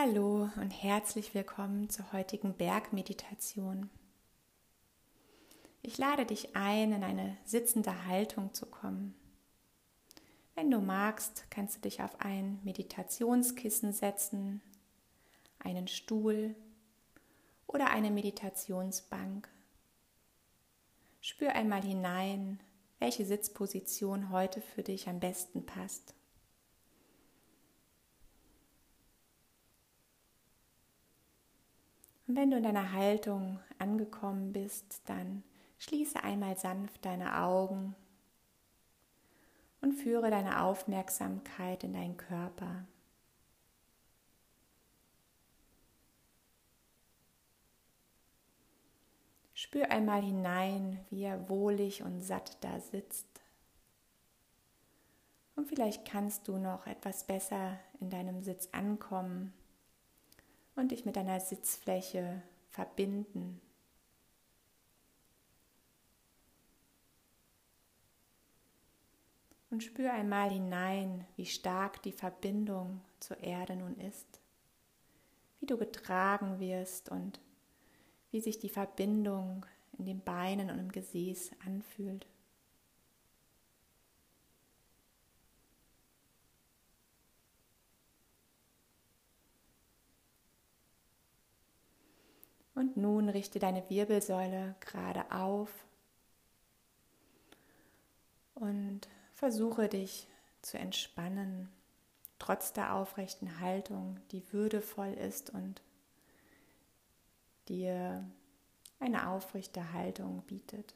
Hallo und herzlich willkommen zur heutigen Bergmeditation. Ich lade dich ein, in eine sitzende Haltung zu kommen. Wenn du magst, kannst du dich auf ein Meditationskissen setzen, einen Stuhl oder eine Meditationsbank. Spür einmal hinein, welche Sitzposition heute für dich am besten passt. Und wenn du in deiner Haltung angekommen bist, dann schließe einmal sanft deine Augen und führe deine Aufmerksamkeit in deinen Körper. Spür einmal hinein, wie er wohlig und satt da sitzt. Und vielleicht kannst du noch etwas besser in deinem Sitz ankommen und dich mit deiner Sitzfläche verbinden. Und spür einmal hinein, wie stark die Verbindung zur Erde nun ist, wie du getragen wirst und wie sich die Verbindung in den Beinen und im Gesäß anfühlt. Und nun richte deine Wirbelsäule gerade auf und versuche dich zu entspannen, trotz der aufrechten Haltung, die würdevoll ist und dir eine aufrechte Haltung bietet.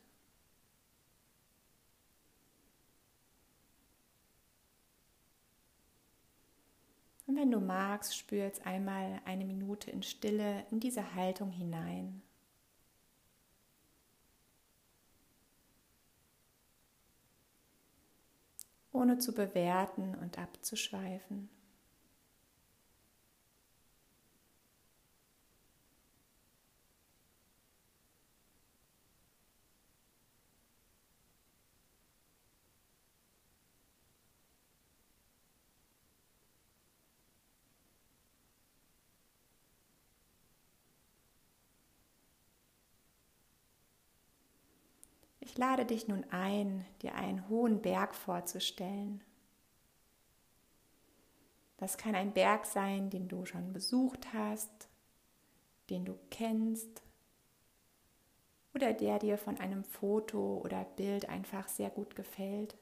Und wenn du magst, spür jetzt einmal eine Minute in Stille in diese Haltung hinein. Ohne zu bewerten und abzuschweifen. Ich lade dich nun ein, dir einen hohen Berg vorzustellen. Das kann ein Berg sein, den du schon besucht hast, den du kennst oder der dir von einem Foto oder Bild einfach sehr gut gefällt.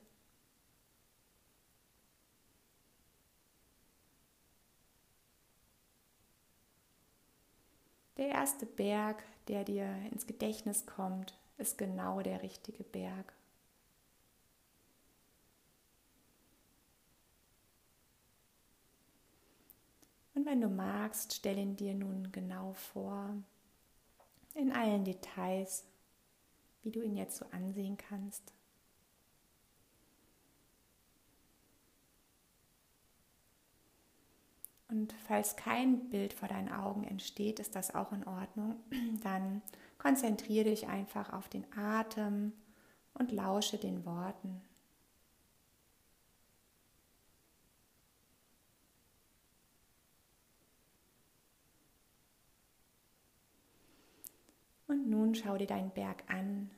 Der erste Berg, der dir ins Gedächtnis kommt, ist genau der richtige Berg. Und wenn du magst, stell ihn dir nun genau vor, in allen Details, wie du ihn jetzt so ansehen kannst. Und falls kein Bild vor deinen Augen entsteht, ist das auch in Ordnung. Dann konzentriere dich einfach auf den Atem und lausche den Worten. Und nun schau dir deinen Berg an,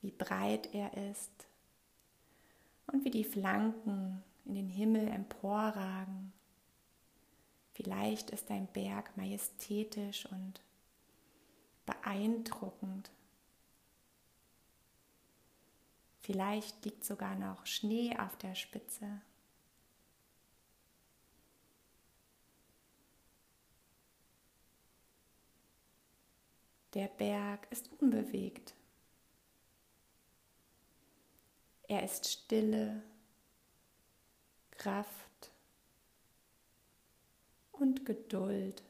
wie breit er ist und wie die Flanken in den Himmel emporragen. Vielleicht ist dein Berg majestätisch und beeindruckend. Vielleicht liegt sogar noch Schnee auf der Spitze. Der Berg ist unbewegt. Er ist Stille, Kraft und Geduld.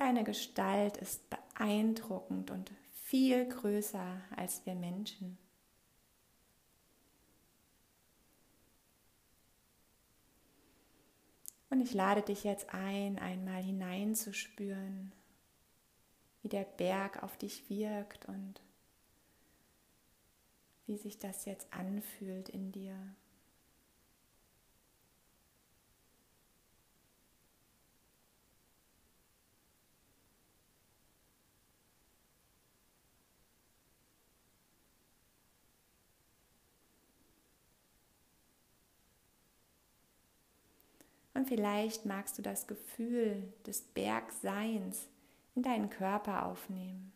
Seine Gestalt ist beeindruckend und viel größer als wir Menschen. Und ich lade dich jetzt ein, einmal hineinzuspüren, wie der Berg auf dich wirkt und wie sich das jetzt anfühlt in dir. Und vielleicht magst du das Gefühl des Bergseins in deinen Körper aufnehmen.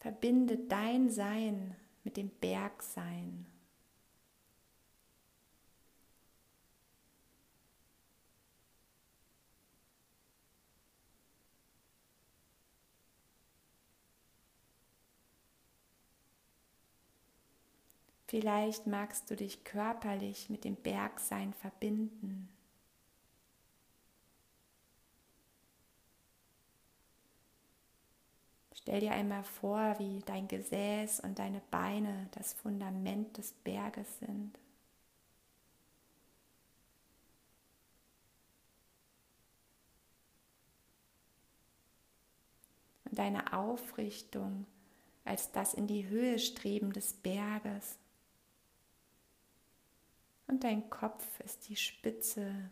Verbinde dein Sein mit dem Bergsein. Vielleicht magst du dich körperlich mit dem Bergsein verbinden. Stell dir einmal vor, wie dein Gesäß und deine Beine das Fundament des Berges sind. Und deine Aufrichtung als das in die Höhe streben des Berges und dein Kopf ist die Spitze,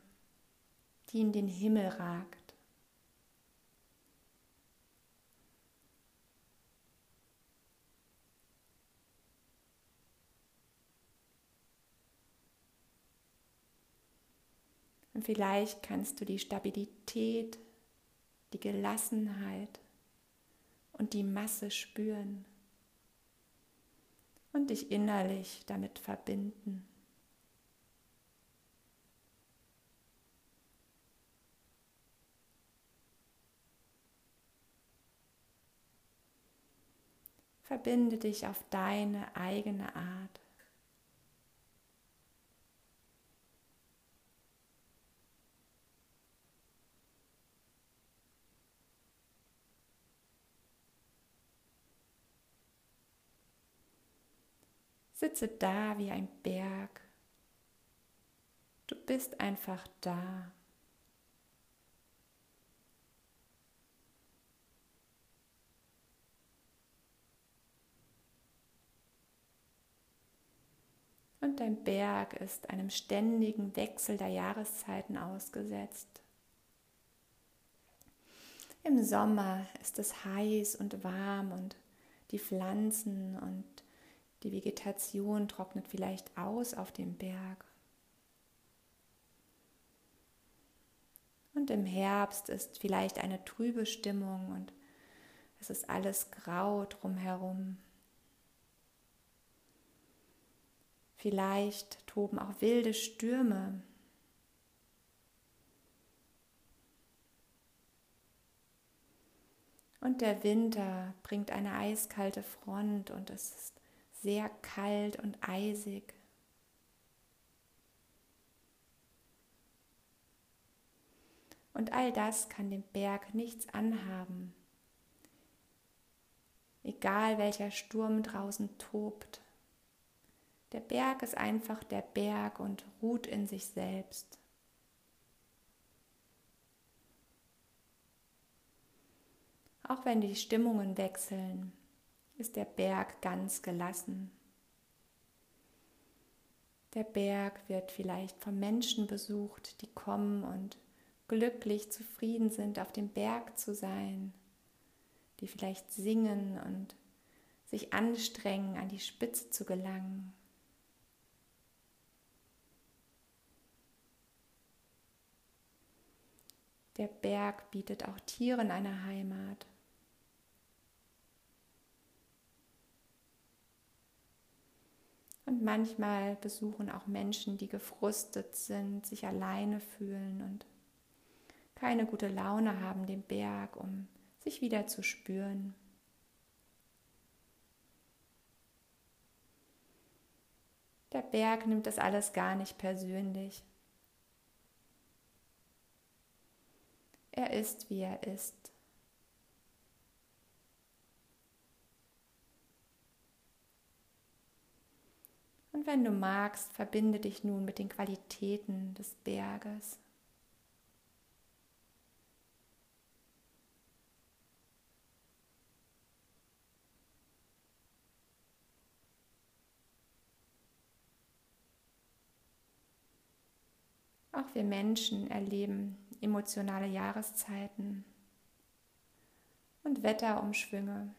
die in den Himmel ragt. Und vielleicht kannst du die Stabilität, die Gelassenheit und die Masse spüren und dich innerlich damit verbinden. Verbinde dich auf deine eigene Art. Sitze da wie ein Berg. Du bist einfach da. Und dein Berg ist einem ständigen Wechsel der Jahreszeiten ausgesetzt. Im Sommer ist es heiß und warm und die Pflanzen und die Vegetation trocknet vielleicht aus auf dem Berg. Und im Herbst ist vielleicht eine trübe Stimmung und es ist alles grau drumherum. Vielleicht toben auch wilde Stürme. Und der Winter bringt eine eiskalte Front und es ist sehr kalt und eisig. Und all das kann dem Berg nichts anhaben, egal welcher Sturm draußen tobt. Der Berg ist einfach der Berg und ruht in sich selbst. Auch wenn die Stimmungen wechseln, ist der Berg ganz gelassen. Der Berg wird vielleicht von Menschen besucht, die kommen und glücklich, zufrieden sind, auf dem Berg zu sein, die vielleicht singen und sich anstrengen, an die Spitze zu gelangen. Der Berg bietet auch Tieren eine Heimat. Und manchmal besuchen auch Menschen, die gefrustet sind, sich alleine fühlen und keine gute Laune haben, den Berg, um sich wieder zu spüren. Der Berg nimmt das alles gar nicht persönlich. Er ist, wie er ist. Und wenn du magst, verbinde dich nun mit den Qualitäten des Berges. Auch wir Menschen erleben emotionale Jahreszeiten und Wetterumschwünge.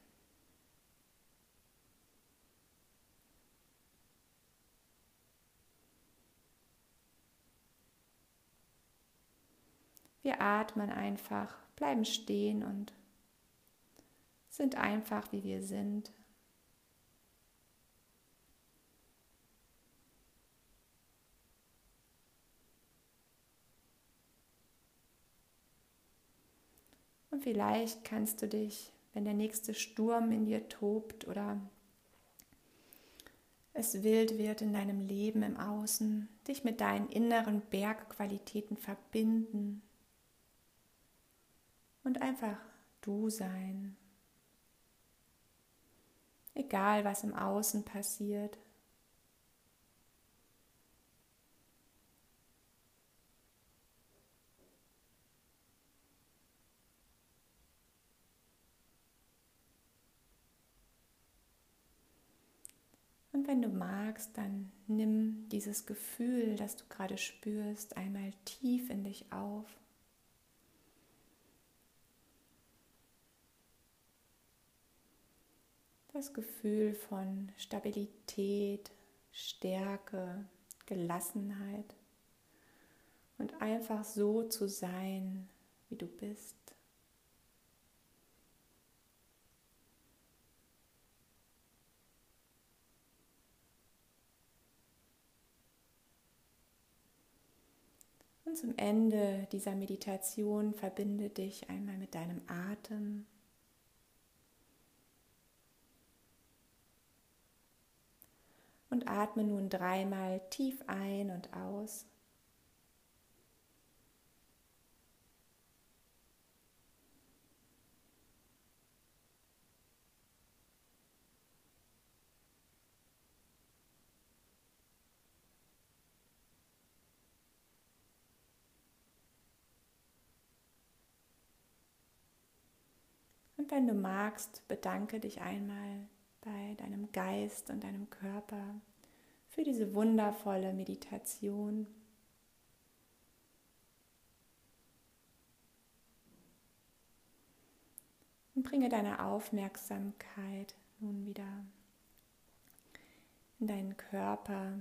Wir atmen einfach, bleiben stehen und sind einfach, wie wir sind. Und vielleicht kannst du dich, wenn der nächste Sturm in dir tobt oder es wild wird in deinem Leben im Außen, dich mit deinen inneren Bergqualitäten verbinden und einfach du sein. Egal was im Außen passiert. Und wenn du magst, dann nimm dieses Gefühl, das du gerade spürst, einmal tief in dich auf. das Gefühl von Stabilität, Stärke, Gelassenheit und einfach so zu sein, wie du bist. Zum Ende dieser Meditation verbinde dich einmal mit deinem Atem. und atme nun dreimal tief ein und aus. Und wenn du magst, bedanke dich einmal bei deinem Geist und deinem Körper für diese wundervolle Meditation. Und bringe deine Aufmerksamkeit nun wieder in deinen Körper.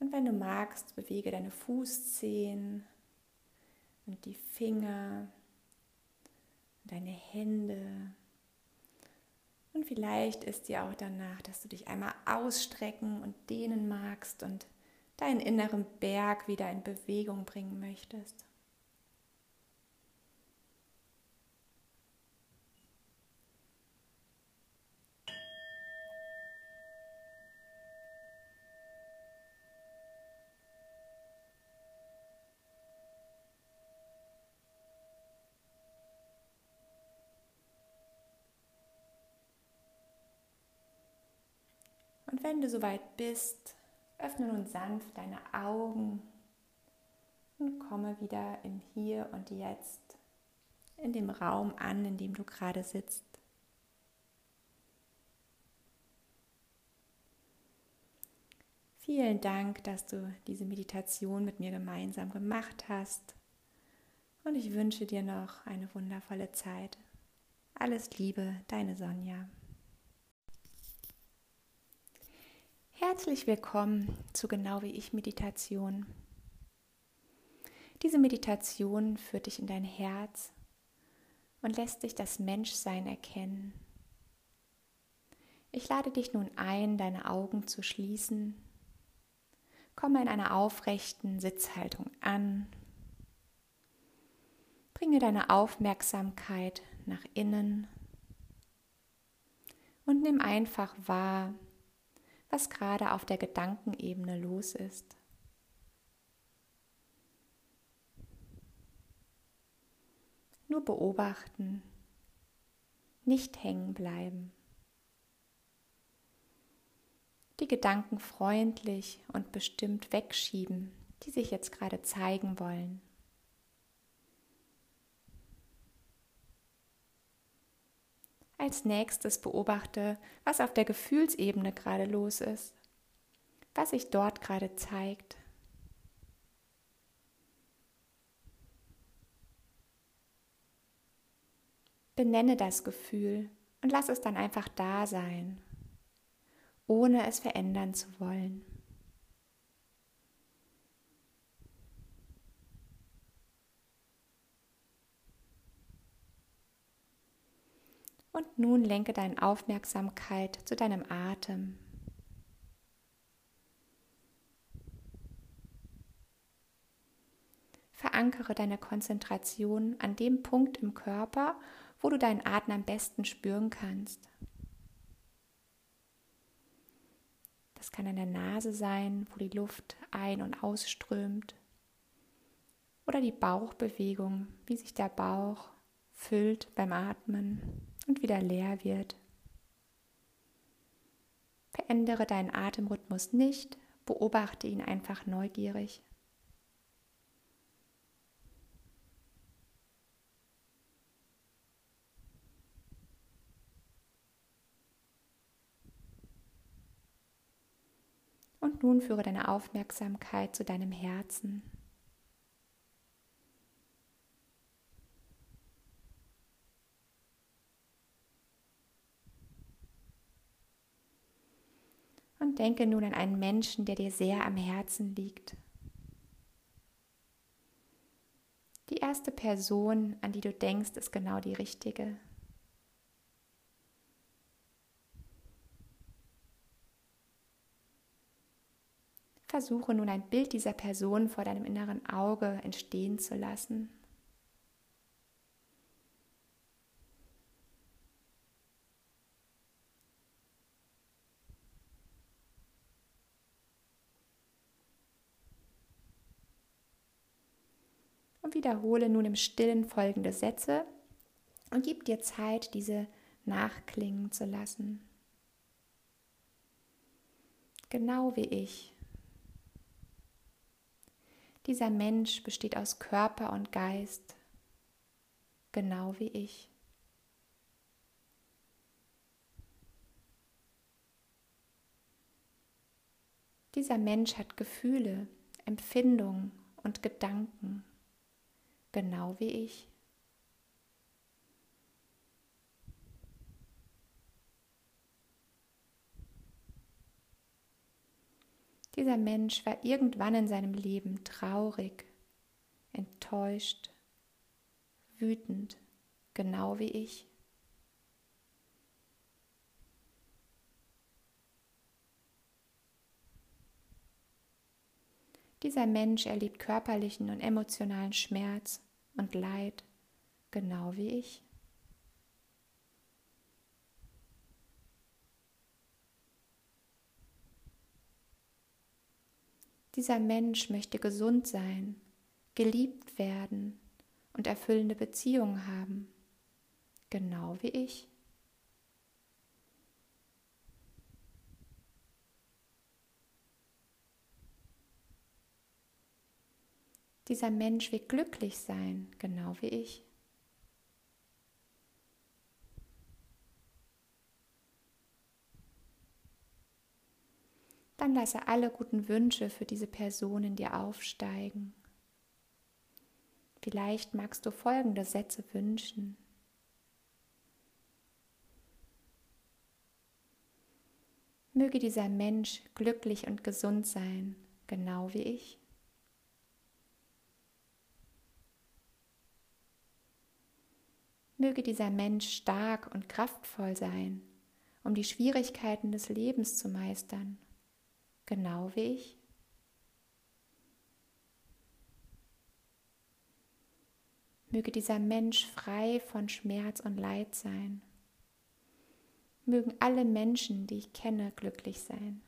Und wenn du magst, bewege deine Fußzehen und die Finger, und deine Hände. Und vielleicht ist dir auch danach, dass du dich einmal ausstrecken und dehnen magst und deinen inneren Berg wieder in Bewegung bringen möchtest. Und wenn du soweit bist, öffne nun sanft deine Augen und komme wieder im Hier und Jetzt, in dem Raum an, in dem du gerade sitzt. Vielen Dank, dass du diese Meditation mit mir gemeinsam gemacht hast. Und ich wünsche dir noch eine wundervolle Zeit. Alles Liebe, deine Sonja. Herzlich willkommen zu Genau wie ich Meditation. Diese Meditation führt dich in dein Herz und lässt dich das Menschsein erkennen. Ich lade dich nun ein, deine Augen zu schließen. Komme in einer aufrechten Sitzhaltung an. Bringe deine Aufmerksamkeit nach innen und nimm einfach wahr, was gerade auf der Gedankenebene los ist. Nur beobachten, nicht hängen bleiben. Die Gedanken freundlich und bestimmt wegschieben, die sich jetzt gerade zeigen wollen. Als nächstes beobachte, was auf der Gefühlsebene gerade los ist, was sich dort gerade zeigt. Benenne das Gefühl und lass es dann einfach da sein, ohne es verändern zu wollen. Und nun lenke deine Aufmerksamkeit zu deinem Atem. Verankere deine Konzentration an dem Punkt im Körper, wo du deinen Atem am besten spüren kannst. Das kann an der Nase sein, wo die Luft ein- und ausströmt. Oder die Bauchbewegung, wie sich der Bauch füllt beim Atmen und wieder leer wird. Verändere deinen Atemrhythmus nicht, beobachte ihn einfach neugierig. Und nun führe deine Aufmerksamkeit zu deinem Herzen. Und denke nun an einen Menschen, der dir sehr am Herzen liegt. Die erste Person, an die du denkst, ist genau die richtige. Versuche nun ein Bild dieser Person vor deinem inneren Auge entstehen zu lassen. Und wiederhole nun im Stillen folgende Sätze und gib dir Zeit, diese nachklingen zu lassen. Genau wie ich dieser Mensch besteht aus Körper und Geist, genau wie ich. Dieser Mensch hat Gefühle, Empfindungen und Gedanken, genau wie ich. Dieser Mensch war irgendwann in seinem Leben traurig, enttäuscht, wütend, genau wie ich. Dieser Mensch erlebt körperlichen und emotionalen Schmerz und Leid, genau wie ich. Dieser Mensch möchte gesund sein, geliebt werden und erfüllende Beziehungen haben, genau wie ich. Dieser Mensch will glücklich sein, genau wie ich. dann lasse alle guten Wünsche für diese Person in dir aufsteigen. Vielleicht magst du folgende Sätze wünschen. Möge dieser Mensch glücklich und gesund sein, genau wie ich. Möge dieser Mensch stark und kraftvoll sein, um die Schwierigkeiten des Lebens zu meistern genau wie ich. Möge dieser Mensch frei von Schmerz und Leid sein. Mögen alle Menschen, die ich kenne, glücklich sein.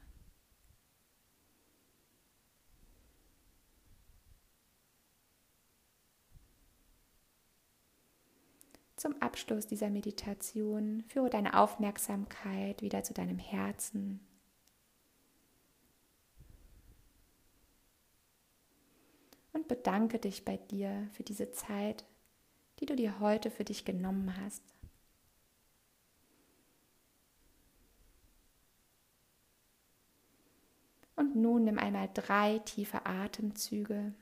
zum Abschluss dieser Meditation führe deine Aufmerksamkeit wieder zu deinem Herzen. Und bedanke dich bei dir für diese Zeit, die du dir heute für dich genommen hast. Und nun nimm einmal drei tiefe Atemzüge.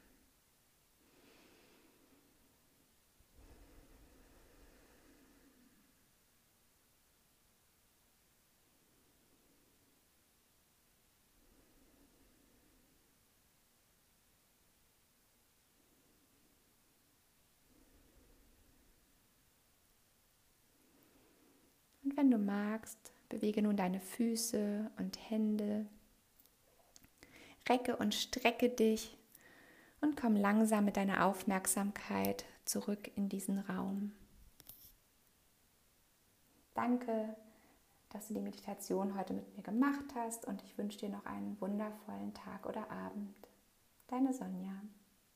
Und wenn du magst, bewege nun deine Füße und Hände. Recke und strecke dich und komm langsam mit deiner Aufmerksamkeit zurück in diesen Raum. Danke, dass du die Meditation heute mit mir gemacht hast und ich wünsche dir noch einen wundervollen Tag oder Abend. Deine Sonja.